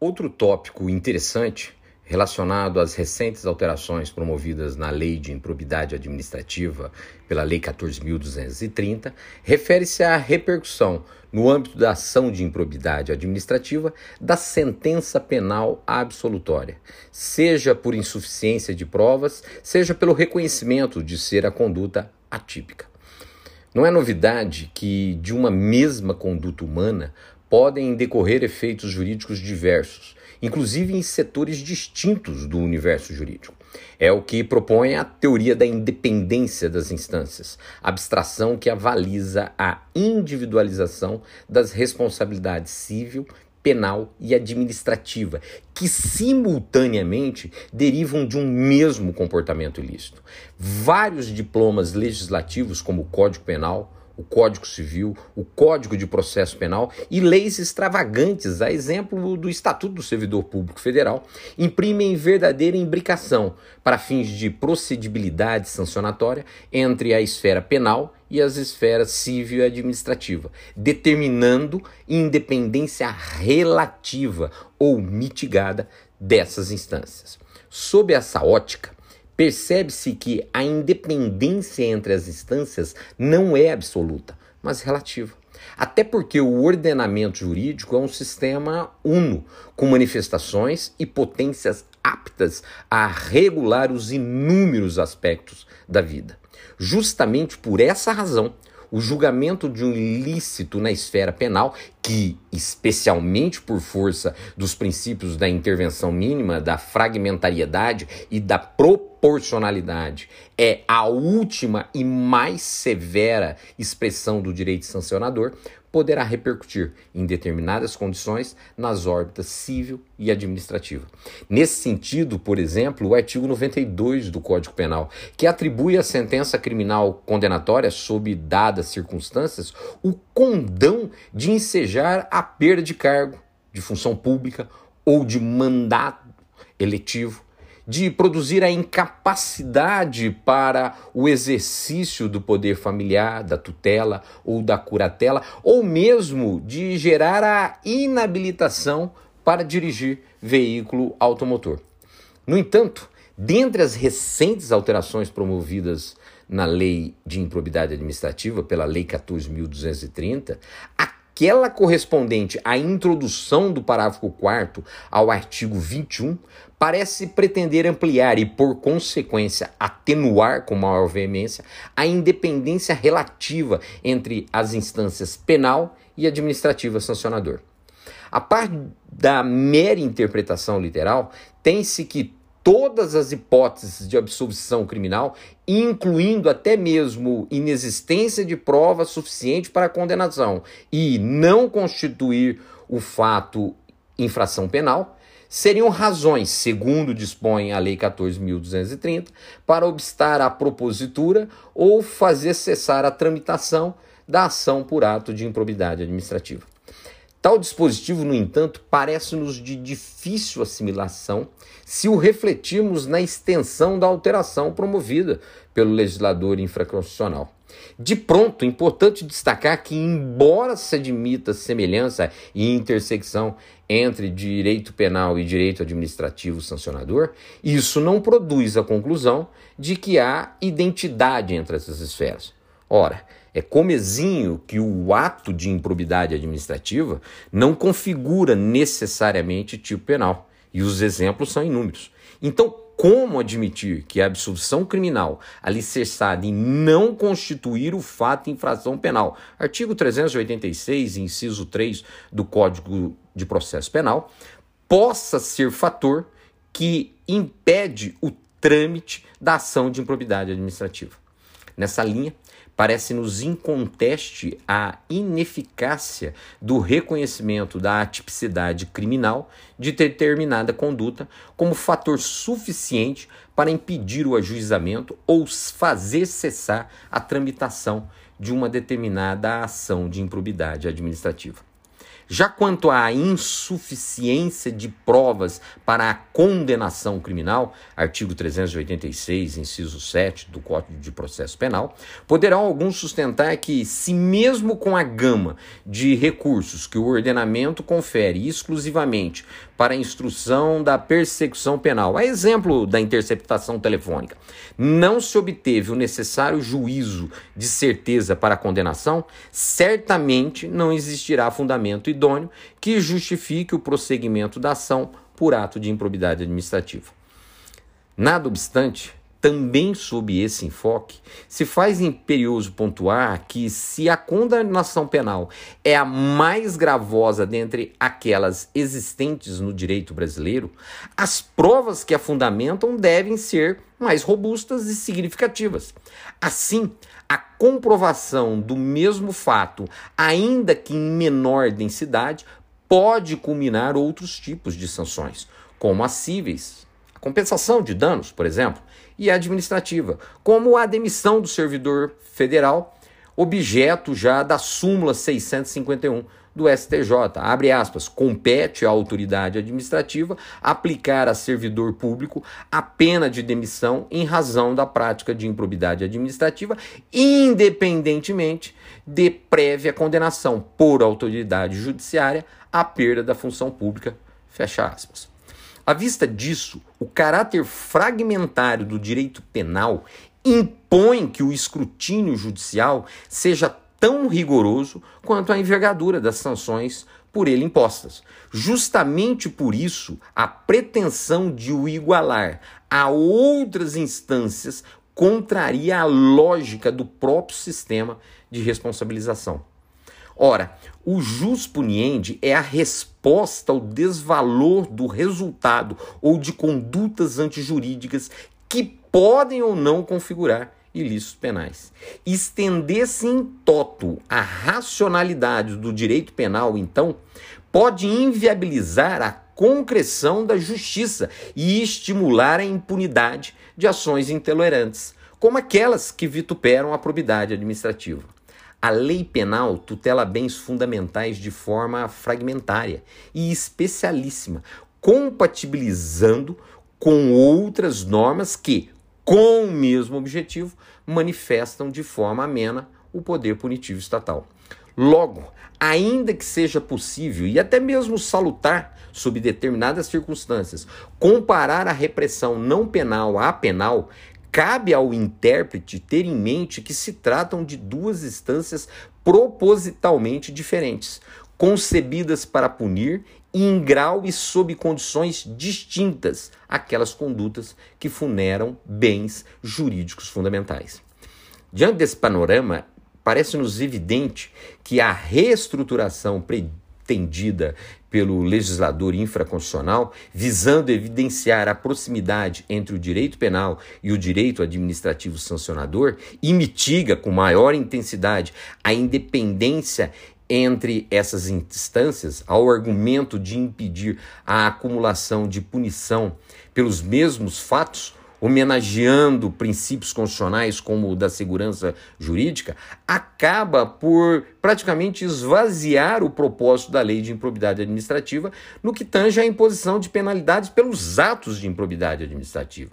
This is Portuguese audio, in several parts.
Outro tópico interessante relacionado às recentes alterações promovidas na Lei de Improbidade Administrativa pela Lei 14.230 refere-se à repercussão, no âmbito da ação de improbidade administrativa, da sentença penal absolutória, seja por insuficiência de provas, seja pelo reconhecimento de ser a conduta atípica. Não é novidade que de uma mesma conduta humana podem decorrer efeitos jurídicos diversos, inclusive em setores distintos do universo jurídico. É o que propõe a teoria da independência das instâncias, abstração que avaliza a individualização das responsabilidades civil, penal e administrativa, que simultaneamente derivam de um mesmo comportamento ilícito. Vários diplomas legislativos, como o Código Penal, o Código Civil, o Código de Processo Penal e leis extravagantes, a exemplo do Estatuto do Servidor Público Federal, imprimem verdadeira imbricação para fins de procedibilidade sancionatória entre a esfera penal e as esferas civil e administrativa, determinando independência relativa ou mitigada dessas instâncias. Sob essa ótica, percebe-se que a independência entre as instâncias não é absoluta, mas relativa. Até porque o ordenamento jurídico é um sistema uno, com manifestações e potências aptas a regular os inúmeros aspectos da vida. Justamente por essa razão, o julgamento de um ilícito na esfera penal, que, especialmente por força dos princípios da intervenção mínima, da fragmentariedade e da proporcionalidade, é a última e mais severa expressão do direito sancionador, poderá repercutir em determinadas condições nas órbitas civil e administrativa. Nesse sentido, por exemplo, o artigo 92 do Código Penal, que atribui à sentença criminal condenatória sob dadas circunstâncias o condão de ensejar a perda de cargo, de função pública ou de mandato eletivo de produzir a incapacidade para o exercício do poder familiar, da tutela ou da curatela, ou mesmo de gerar a inabilitação para dirigir veículo automotor. No entanto, dentre as recentes alterações promovidas na Lei de Improbidade Administrativa, pela Lei 14.230, aquela correspondente à introdução do parágrafo 4 ao artigo 21 parece pretender ampliar e, por consequência, atenuar com maior veemência a independência relativa entre as instâncias penal e administrativa sancionador. A par da mera interpretação literal, tem-se que todas as hipóteses de absolvição criminal, incluindo até mesmo inexistência de prova suficiente para a condenação e não constituir o fato infração penal, seriam razões, segundo dispõe a Lei 14.230, para obstar a propositura ou fazer cessar a tramitação da ação por ato de improbidade administrativa. Tal dispositivo, no entanto, parece-nos de difícil assimilação se o refletirmos na extensão da alteração promovida pelo legislador infraconstitucional. De pronto, importante destacar que, embora se admita semelhança e intersecção entre direito penal e direito administrativo sancionador, isso não produz a conclusão de que há identidade entre essas esferas. Ora, é comezinho que o ato de improbidade administrativa não configura necessariamente tipo penal, e os exemplos são inúmeros. Então, como admitir que a absolvição criminal alicerçada em não constituir o fato infração penal, artigo 386, inciso 3 do Código de Processo Penal, possa ser fator que impede o trâmite da ação de improbidade administrativa. Nessa linha, parece-nos inconteste a ineficácia do reconhecimento da atipicidade criminal de determinada conduta como fator suficiente para impedir o ajuizamento ou fazer cessar a tramitação de uma determinada ação de improbidade administrativa. Já quanto à insuficiência de provas para a condenação criminal, artigo 386, inciso 7 do Código de Processo Penal, poderão alguns sustentar que, se mesmo com a gama de recursos que o ordenamento confere exclusivamente para a instrução da persecução penal, a exemplo da interceptação telefônica, não se obteve o necessário juízo de certeza para a condenação, certamente não existirá fundamento idôneo que justifique o prosseguimento da ação por ato de improbidade administrativa. Nada obstante, também sob esse enfoque, se faz imperioso pontuar que, se a condenação penal é a mais gravosa dentre aquelas existentes no direito brasileiro, as provas que a fundamentam devem ser mais robustas e significativas. Assim, a comprovação do mesmo fato, ainda que em menor densidade, pode culminar outros tipos de sanções, como as cíveis, a compensação de danos, por exemplo, e administrativa, como a demissão do servidor federal, objeto já da súmula 651 do STJ. Abre aspas, compete à autoridade administrativa aplicar a servidor público a pena de demissão em razão da prática de improbidade administrativa, independentemente de prévia condenação por autoridade judiciária à perda da função pública. Fecha aspas. À vista disso, o caráter fragmentário do direito penal impõe que o escrutínio judicial seja tão rigoroso quanto a envergadura das sanções por ele impostas. Justamente por isso, a pretensão de o igualar a outras instâncias contraria a lógica do próprio sistema de responsabilização. Ora, o jus puniendi é a resposta ao desvalor do resultado ou de condutas antijurídicas que podem ou não configurar ilícitos penais. Estender-se em toto a racionalidade do direito penal, então, pode inviabilizar a concreção da justiça e estimular a impunidade de ações intolerantes, como aquelas que vituperam a probidade administrativa. A lei penal tutela bens fundamentais de forma fragmentária e especialíssima, compatibilizando com outras normas que, com o mesmo objetivo, manifestam de forma amena o poder punitivo estatal. Logo, ainda que seja possível e até mesmo salutar, sob determinadas circunstâncias, comparar a repressão não penal à penal, Cabe ao intérprete ter em mente que se tratam de duas instâncias propositalmente diferentes, concebidas para punir em grau e sob condições distintas aquelas condutas que funeram bens jurídicos fundamentais. Diante desse panorama, parece-nos evidente que a reestruturação pretendida pelo legislador infraconstitucional, visando evidenciar a proximidade entre o direito penal e o direito administrativo sancionador, e mitiga com maior intensidade a independência entre essas instâncias, ao argumento de impedir a acumulação de punição pelos mesmos fatos, homenageando princípios constitucionais como o da segurança jurídica, acaba por praticamente esvaziar o propósito da lei de improbidade administrativa no que tange à imposição de penalidades pelos atos de improbidade administrativa.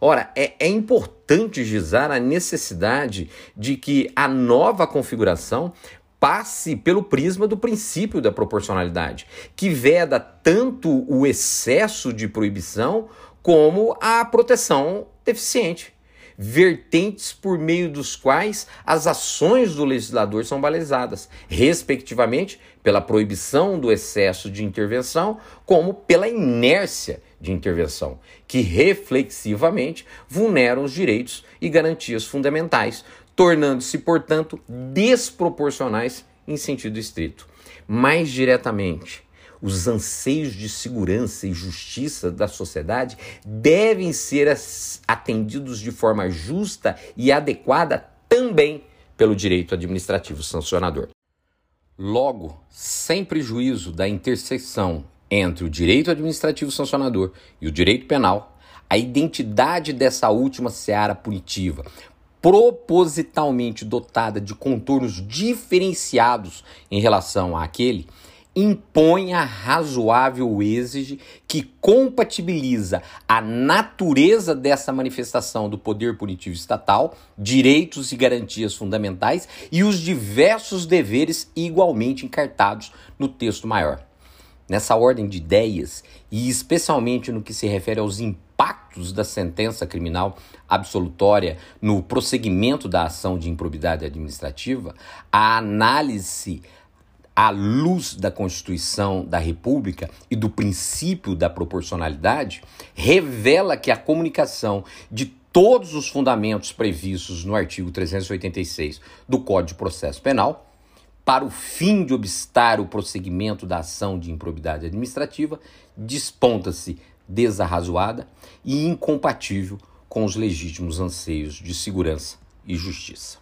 Ora, é, é, importante gizar a necessidade de que a nova configuração passe pelo prisma do princípio da proporcionalidade, que veda tanto o excesso de proibição como a proteção deficiente, vertentes por meio dos quais as ações do legislador são balizadas, respectivamente pela proibição do excesso de intervenção, como pela inércia de intervenção, que reflexivamente vulneram os direitos e garantias fundamentais, tornando-se, portanto, desproporcionais em sentido estrito. Mais diretamente, os anseios de segurança e justiça da sociedade devem ser atendidos de forma justa e adequada também pelo direito administrativo sancionador. Logo, sem prejuízo da interseção entre o direito administrativo sancionador e o direito penal, a identidade dessa última seara punitiva propositalmente dotada de contornos diferenciados em relação àquele, impõe a razoável exige que compatibiliza a natureza dessa manifestação do poder punitivo estatal, direitos e garantias fundamentais e os diversos deveres igualmente encartados no texto maior. Nessa ordem de ideias, e especialmente no que se refere aos impactos da sentença criminal absolutória no prosseguimento da ação de improbidade administrativa, a análise à luz da Constituição da República e do princípio da proporcionalidade, revela que a comunicação de todos os fundamentos previstos no artigo 386 do Código de Processo Penal para o fim de obstar o prosseguimento da ação de improbidade administrativa, desponta-se desarrazoada e incompatível com os legítimos anseios de segurança e justiça.